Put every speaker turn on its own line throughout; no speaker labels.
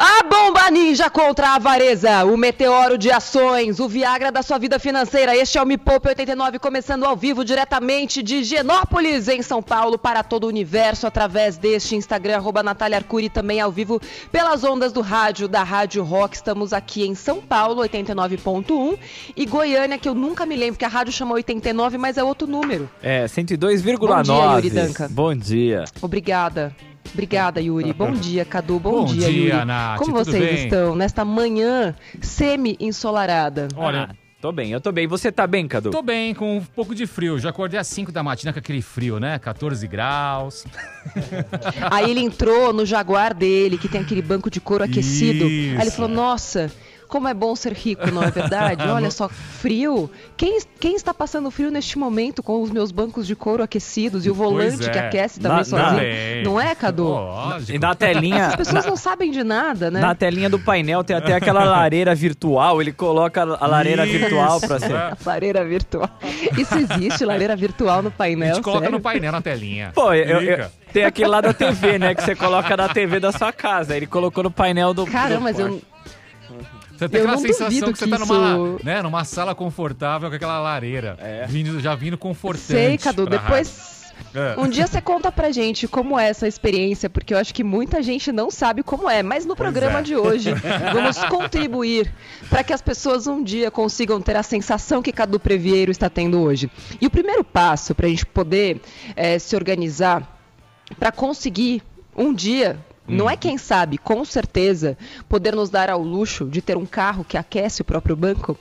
A bomba ninja contra a avareza, o meteoro de ações, o Viagra da sua vida financeira. Este é o Me Poupe 89, começando ao vivo diretamente de Genópolis, em São Paulo, para todo o universo, através deste Instagram, arroba Natália Arcuri, também ao vivo pelas ondas do rádio, da Rádio Rock. Estamos aqui em São Paulo, 89.1, e Goiânia, que eu nunca me lembro, que a rádio chama 89, mas é outro número.
É, 102,9.
Bom dia, Yuri Danca.
Bom dia.
Obrigada. Obrigada, Yuri. Bom dia, Cadu. Bom,
Bom
dia,
dia,
Yuri.
Nath.
Como
Tudo
vocês
bem?
estão nesta manhã semi-ensolarada?
Olha,
Ah, tô bem, eu tô bem. Você tá bem, Cadu?
tô bem, com um pouco de frio. Já acordei às 5 da matina com aquele frio, né? 14 graus.
Aí ele entrou no Jaguar dele, que tem aquele banco de couro aquecido. Aí ele
Isso.
falou: Nossa, como é bom ser rico, não é verdade? Olha só, frio. Quem, quem está passando frio neste momento com os meus bancos de couro aquecidos e o volante
é.
que aquece também
Na-
sozinho?
Bem.
Não é, Cadu?
Lógico.
E na telinha.
As pessoas
na,
não sabem de nada, né?
na telinha do painel tem até aquela lareira virtual. Ele coloca a lareira
Isso.
virtual pra ser.
É.
Lareira virtual. Isso existe, lareira virtual no
A
painel.
gente coloca
sério?
no painel na telinha.
Pô, eu, tem aquele lá da TV, né? Que você coloca na TV da sua casa. Ele colocou no painel do.
Caramba,
do
mas eu.
Você tem
eu
aquela sensação que você
que
tá numa,
isso-
né, numa sala confortável com aquela lareira.
É.
Vindo, já vindo confortante.
sei, Cadu. Depois.
É.
Um dia você conta pra gente como é essa experiência, porque eu acho que muita gente não sabe como é. Mas no programa
é.
de hoje, vamos contribuir para que as pessoas um dia consigam ter a sensação que Cadu Previeiro está tendo hoje. E o primeiro passo para a gente poder eh, se organizar para conseguir um dia. Não é quem sabe, com certeza, poder nos dar ao luxo de ter um carro que aquece o próprio banco,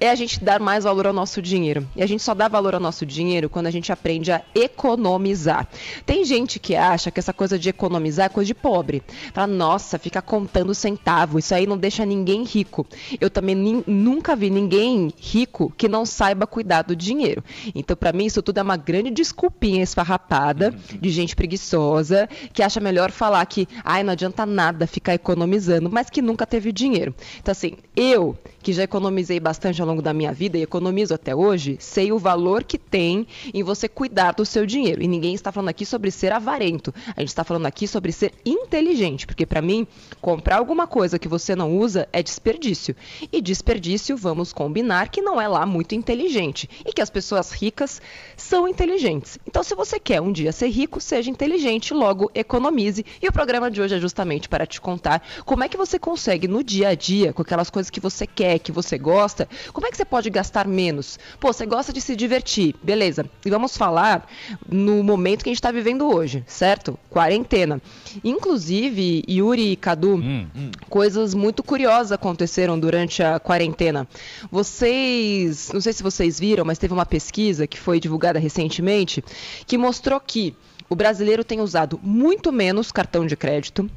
é a gente dar mais valor ao nosso dinheiro. E a gente só dá valor ao nosso dinheiro quando a gente aprende a economizar. Tem gente que acha que essa coisa de economizar é coisa de pobre. Fala, nossa, fica contando centavo, isso aí não deixa ninguém rico. Eu também nunca vi ninguém rico que não saiba cuidar do dinheiro. Então, para mim, isso tudo é uma grande desculpinha esfarrapada de gente preguiçosa que acha melhor falar que, ai, não adianta nada ficar economizando, mas que nunca teve dinheiro. Então, assim, eu, que já economizei bastante ao longo da minha vida e economizo até hoje, sei o valor que tem em você cuidar do seu dinheiro. E ninguém está falando aqui sobre ser avarento. A gente está falando aqui sobre ser inteligente, porque para mim, comprar alguma coisa que você não usa é desperdício. E desperdício, vamos combinar que não é lá muito inteligente e que as pessoas ricas são inteligentes. Então, se você quer um dia ser rico, seja inteligente, logo economize. E o programa de hoje é justamente para te contar como é que você consegue no dia a dia, com aquelas coisas que você quer, que você gosta, como é que você pode gastar menos? Pô, você gosta de se divertir, beleza. E vamos falar no momento que a gente está vivendo hoje, certo? Quarentena. Inclusive, Yuri e Cadu,
Hum, hum.
coisas muito curiosas aconteceram durante a quarentena. Vocês, não sei se vocês viram, mas teve uma pesquisa que foi divulgada recentemente que mostrou que o brasileiro tem usado muito menos cartão de crédito.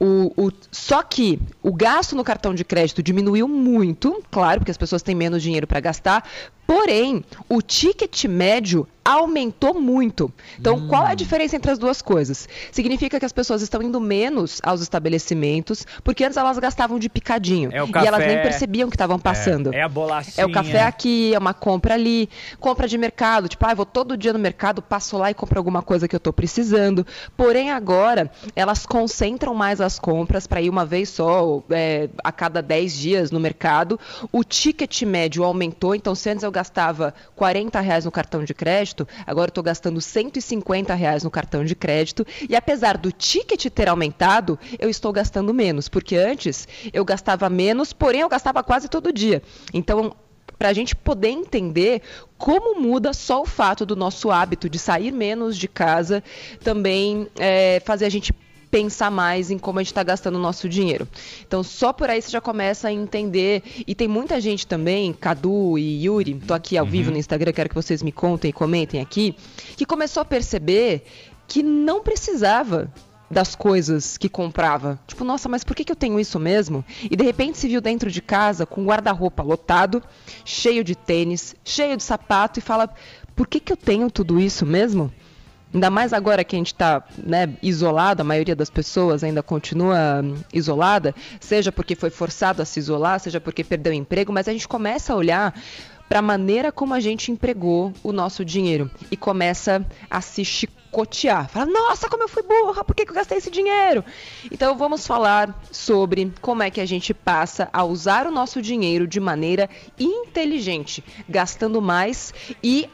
O, o- só que o gasto no cartão de crédito diminuiu muito, claro, porque as pessoas têm menos dinheiro para gastar. Porém, o ticket médio aumentou muito. Então, qual é a diferença entre as duas coisas? Significa que as pessoas estão indo menos aos estabelecimentos, porque antes elas gastavam de picadinho.
É o
e elas nem
café.
percebiam que estavam passando.
É a bolachinha.
É o café aqui, é uma compra ali, compra de mercado, tipo, ah, eu vou todo dia no mercado, passo lá e compro alguma coisa que eu estou precisando. Porém, agora, elas concentram mais as compras para ir uma vez só, é, a cada 10 dias no mercado. O ticket médio aumentou, então se antes eu gastava 40 reais no cartão de crédito, agora estou gastando 150 reais no cartão de crédito. E apesar do ticket ter aumentado, eu estou gastando menos, porque antes eu gastava menos, porém eu gastava quase todo dia. Então, para a gente poder entender como muda só o fato do nosso hábito de sair menos de casa, também é, fazer a gente pensar mais em como a gente está gastando o nosso dinheiro. Então, só por aí você já começa a entender. E tem muita gente também, Cadu e Yuri, tô aqui ao vivo no Instagram, quero que vocês me contem e comentem aqui, que começou a perceber que não precisava das coisas que comprava. Tipo, nossa, mas por que, que eu tenho isso mesmo? E de repente se viu dentro de casa com guarda-roupa lotado, cheio de tênis, cheio de sapato e fala: por que, que eu tenho tudo isso mesmo? Ainda mais agora que a gente está né, isolado, a maioria das pessoas ainda continua hum, isolada, seja porque foi forçado a se isolar, seja porque perdeu emprego, mas a gente começa a olhar para a maneira como a gente empregou o nosso dinheiro e começa a se chicotear. Fala, nossa, como eu fui burra, por que, que eu gastei esse dinheiro? Então vamos falar sobre como é que a gente passa a usar o nosso dinheiro de maneira inteligente, gastando mais e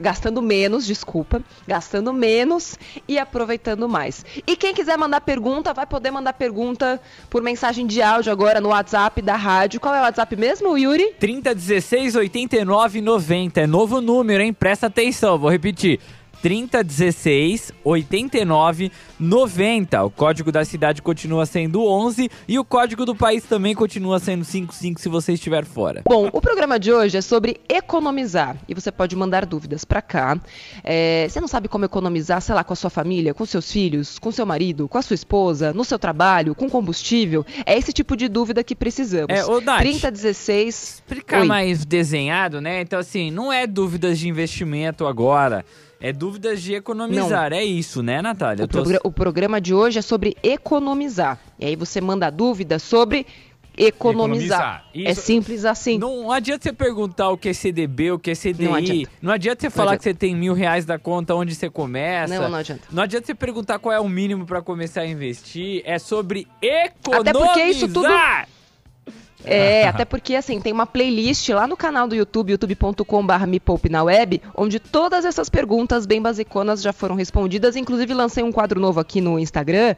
gastando menos, desculpa, gastando menos e aproveitando mais. E quem quiser mandar pergunta, vai poder mandar pergunta por mensagem de áudio agora no WhatsApp da rádio. Qual é o WhatsApp mesmo, Yuri?
3016 89 90. É novo número, hein? Presta atenção, vou repetir. 3016 89 90. O código da cidade continua sendo 11 e o código do país também continua sendo 55 se você estiver fora.
Bom, o programa de hoje é sobre economizar e você pode mandar dúvidas para cá. É, você não sabe como economizar, sei lá, com a sua família, com seus filhos, com seu marido, com a sua esposa, no seu trabalho, com combustível? É esse tipo de dúvida que precisamos.
É, ô, Nath,
3016.
Explicar Oi. mais desenhado, né? Então, assim, não é dúvidas de investimento agora. É dúvidas de economizar, Não. é isso, né, Natália?
O, tô... o, programa de hoje é sobre economizar. E aí você manda dúvida sobre economizar. economizar. É simples assim.
Não adianta você perguntar o que é CDB, o que é CDI. Não adianta, não adianta você falar adianta. que você tem mil reais da conta, onde você começa.
Não, não adianta.
Não adianta você perguntar qual é o mínimo para começar a investir. É sobre economizar.
Até porque isso tudo é, até porque assim, tem uma playlist lá no canal do YouTube, youtube.com.br me poupe na web, onde todas essas perguntas bem basiconas já foram respondidas. Inclusive, lancei um quadro novo aqui no Instagram,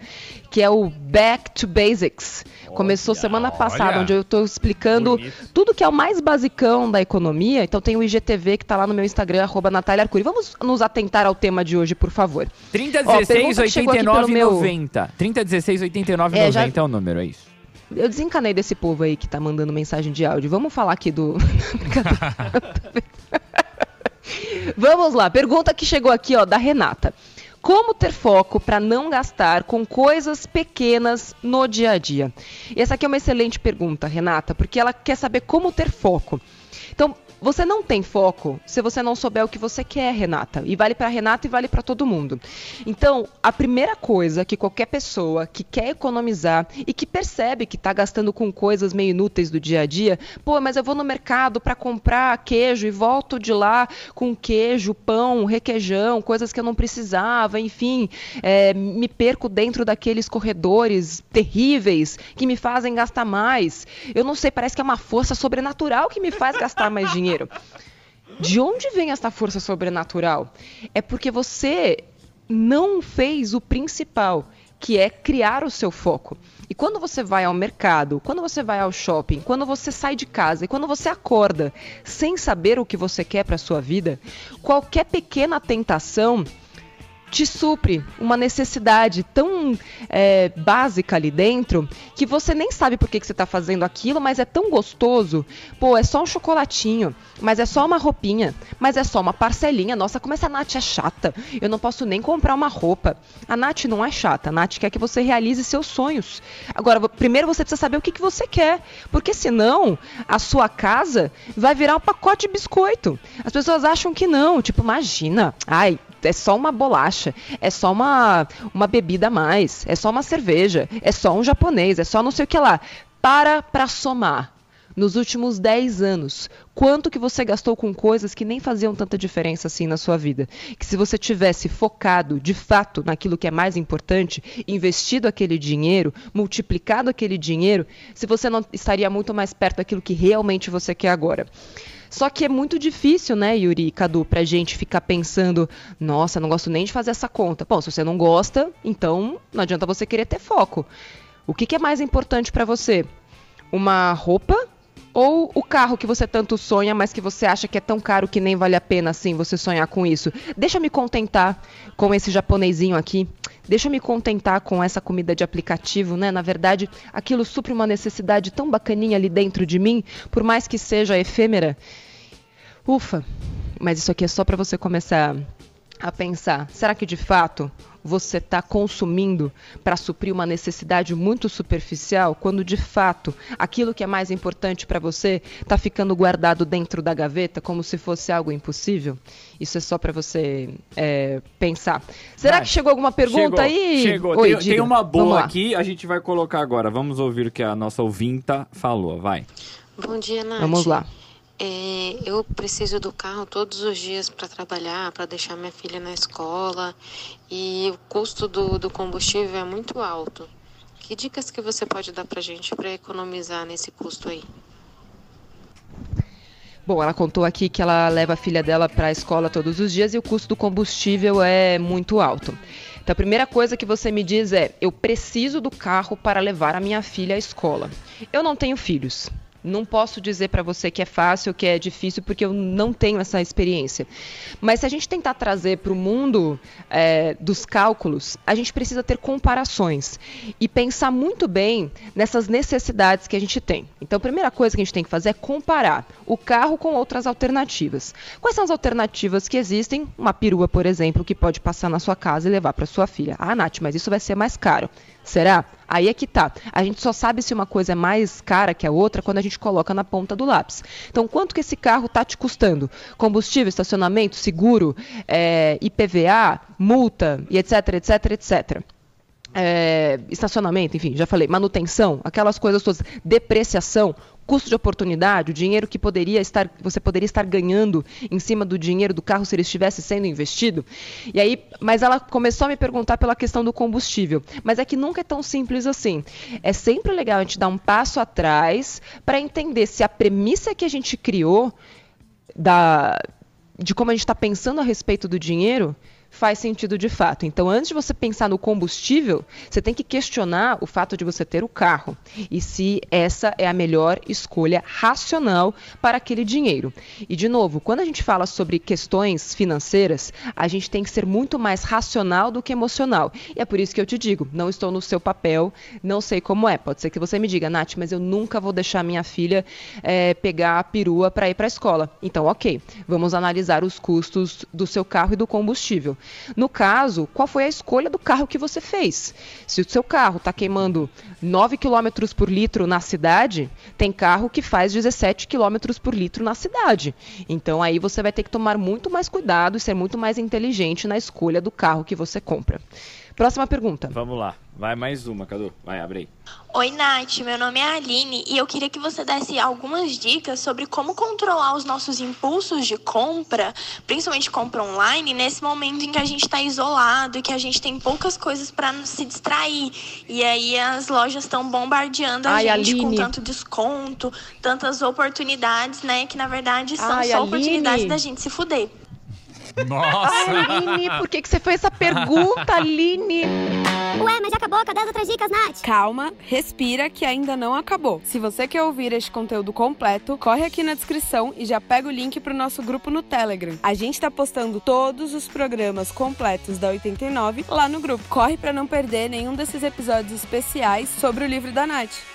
que é o Back to Basics. Começou semana passada, olha. onde eu estou explicando Bonito. tudo que é o mais basicão da economia. Então tem o IGTV que está lá no meu Instagram, arroba Natália Arcuri. Vamos nos atentar ao tema de hoje, por favor.
3016 89 90. 3016 89 é, 90 já... é o número, é isso.
Eu desencanei desse povo aí que tá mandando mensagem de áudio. Vamos falar aqui do. Vamos lá, pergunta que chegou aqui, ó, da Renata. Como ter foco para não gastar com coisas pequenas no dia a dia? E essa aqui é uma excelente pergunta, Renata, porque ela quer saber como ter foco. Então, você não tem foco se você não souber o que você quer, Renata. E vale para Renata e vale para todo mundo. Então, a primeira coisa que qualquer pessoa que quer economizar e que percebe que está gastando com coisas meio inúteis do dia a dia, pô, mas eu vou no mercado para comprar queijo e volto de lá com queijo, pão, requeijão, coisas que eu não precisava, enfim, é, me perco dentro daqueles corredores terríveis que me fazem gastar mais. Eu não sei, parece que é uma força sobrenatural que me faz gastar mais dinheiro dinheiro. De onde vem essa força sobrenatural? É porque você não fez o principal, que é criar o seu foco. E quando você vai ao mercado, quando você vai ao shopping, quando você sai de casa e quando você acorda sem saber o que você quer para sua vida, qualquer pequena tentação te supre uma necessidade tão é, básica ali dentro que você nem sabe por que, que você está fazendo aquilo, mas é tão gostoso. Pô, é só um chocolatinho, mas é só uma roupinha, mas é só uma parcelinha. Nossa, como essa Nath é chata. Eu não posso nem comprar uma roupa. A Nath não é chata. A Nath quer que você realize seus sonhos. Agora, primeiro você precisa saber o que, que você quer, porque senão a sua casa vai virar um pacote de biscoito. As pessoas acham que não. Tipo, imagina. Ai, é só uma bolacha, é só uma, uma bebida a mais, é só uma cerveja, é só um japonês, é só não sei o que lá. Para para somar. Nos últimos 10 anos, quanto que você gastou com coisas que nem faziam tanta diferença assim na sua vida? Que se você tivesse focado de fato naquilo que é mais importante, investido aquele dinheiro, multiplicado aquele dinheiro, se você não estaria muito mais perto daquilo que realmente você quer agora. Só que é muito difícil, né, Yuri e Cadu, pra gente ficar pensando, nossa, não gosto nem de fazer essa conta. Bom, se você não gosta, então não adianta você querer ter foco. O que, que é mais importante para você? Uma roupa ou o carro que você tanto sonha, mas que você acha que é tão caro que nem vale a pena assim você sonhar com isso? Deixa me contentar com esse japonesinho aqui. Deixa me contentar com essa comida de aplicativo, né? Na verdade, aquilo supre uma necessidade tão bacaninha ali dentro de mim, por mais que seja efêmera. Ufa, mas isso aqui é só para você começar a pensar: será que de fato você está consumindo para suprir uma necessidade muito superficial, quando de fato aquilo que é mais importante para você está ficando guardado dentro da gaveta como se fosse algo impossível? Isso é só para você é, pensar. Será vai. que chegou alguma pergunta
chegou,
aí?
Chegou. Oi, tem, tem, uma boa aqui, a gente vai colocar agora. Vamos ouvir o que a nossa ouvinta falou. Vai.
Bom dia, Nath.
Vamos lá.
É, eu preciso do carro todos os dias para trabalhar, para deixar minha filha na escola e o custo do, do combustível é muito alto. Que dicas que você pode dar para gente para economizar nesse custo aí?
Bom, ela contou aqui que ela leva a filha dela para a escola todos os dias e o custo do combustível é muito alto. Então, a primeira coisa que você me diz é: eu preciso do carro para levar a minha filha à escola. Eu não tenho filhos. Não posso dizer para você que é fácil, que é difícil, porque eu não tenho essa experiência. Mas se a gente tentar trazer para o mundo é, dos cálculos, a gente precisa ter comparações e pensar muito bem nessas necessidades que a gente tem. Então, a primeira coisa que a gente tem que fazer é comparar o carro com outras alternativas. Quais são as alternativas que existem? Uma perua, por exemplo, que pode passar na sua casa e levar para sua filha. Ah, Nath, mas isso vai ser mais caro. Será? Aí é que tá. A gente só sabe se uma coisa é mais cara que a outra quando a gente coloca na ponta do lápis. Então, quanto que esse carro tá te custando? Combustível, estacionamento, seguro, é, IPVA, multa e etc, etc, etc. É, estacionamento, enfim, já falei, manutenção, aquelas coisas todas, depreciação, custo de oportunidade, o dinheiro que poderia estar, você poderia estar ganhando em cima do dinheiro do carro se ele estivesse sendo investido. E aí, mas ela começou a me perguntar pela questão do combustível. Mas é que nunca é tão simples assim. É sempre legal a gente dar um passo atrás para entender se a premissa que a gente criou da de como a gente está pensando a respeito do dinheiro faz sentido de fato. Então, antes de você pensar no combustível, você tem que questionar o fato de você ter o carro e se essa é a melhor escolha racional para aquele dinheiro. E, de novo, quando a gente fala sobre questões financeiras, a gente tem que ser muito mais racional do que emocional. E é por isso que eu te digo: não estou no seu papel, não sei como é. Pode ser que você me diga, Nath, mas eu nunca vou deixar minha filha é, pegar a perua para ir para a escola. Então, ok, vamos analisar os custos do seu carro e do combustível. No caso, qual foi a escolha do carro que você fez? Se o seu carro está queimando 9 km por litro na cidade, tem carro que faz 17 km por litro na cidade. Então aí você vai ter que tomar muito mais cuidado e ser muito mais inteligente na escolha do carro que você compra. Próxima pergunta.
Vamos lá. Vai mais uma, Cadu. Vai, abre aí.
Oi, Nath. Meu nome é Aline e eu queria que você desse algumas dicas sobre como controlar os nossos impulsos de compra, principalmente compra online, nesse momento em que a gente está isolado e que a gente tem poucas coisas para se distrair. E aí as lojas estão bombardeando a
Ai,
gente
Aline.
com tanto desconto, tantas oportunidades, né? Que na verdade são
Ai,
só
Aline.
oportunidades da gente se fuder.
Nossa!
Aline, por que, que você fez essa pergunta, Aline?
Ué, mas já acabou? Cadê as outras dicas, Nath?
Calma, respira que ainda não acabou. Se você quer ouvir este conteúdo completo, corre aqui na descrição e já pega o link pro nosso grupo no Telegram. A gente tá postando todos os programas completos da 89 lá no grupo. Corre para não perder nenhum desses episódios especiais sobre o livro da Nath.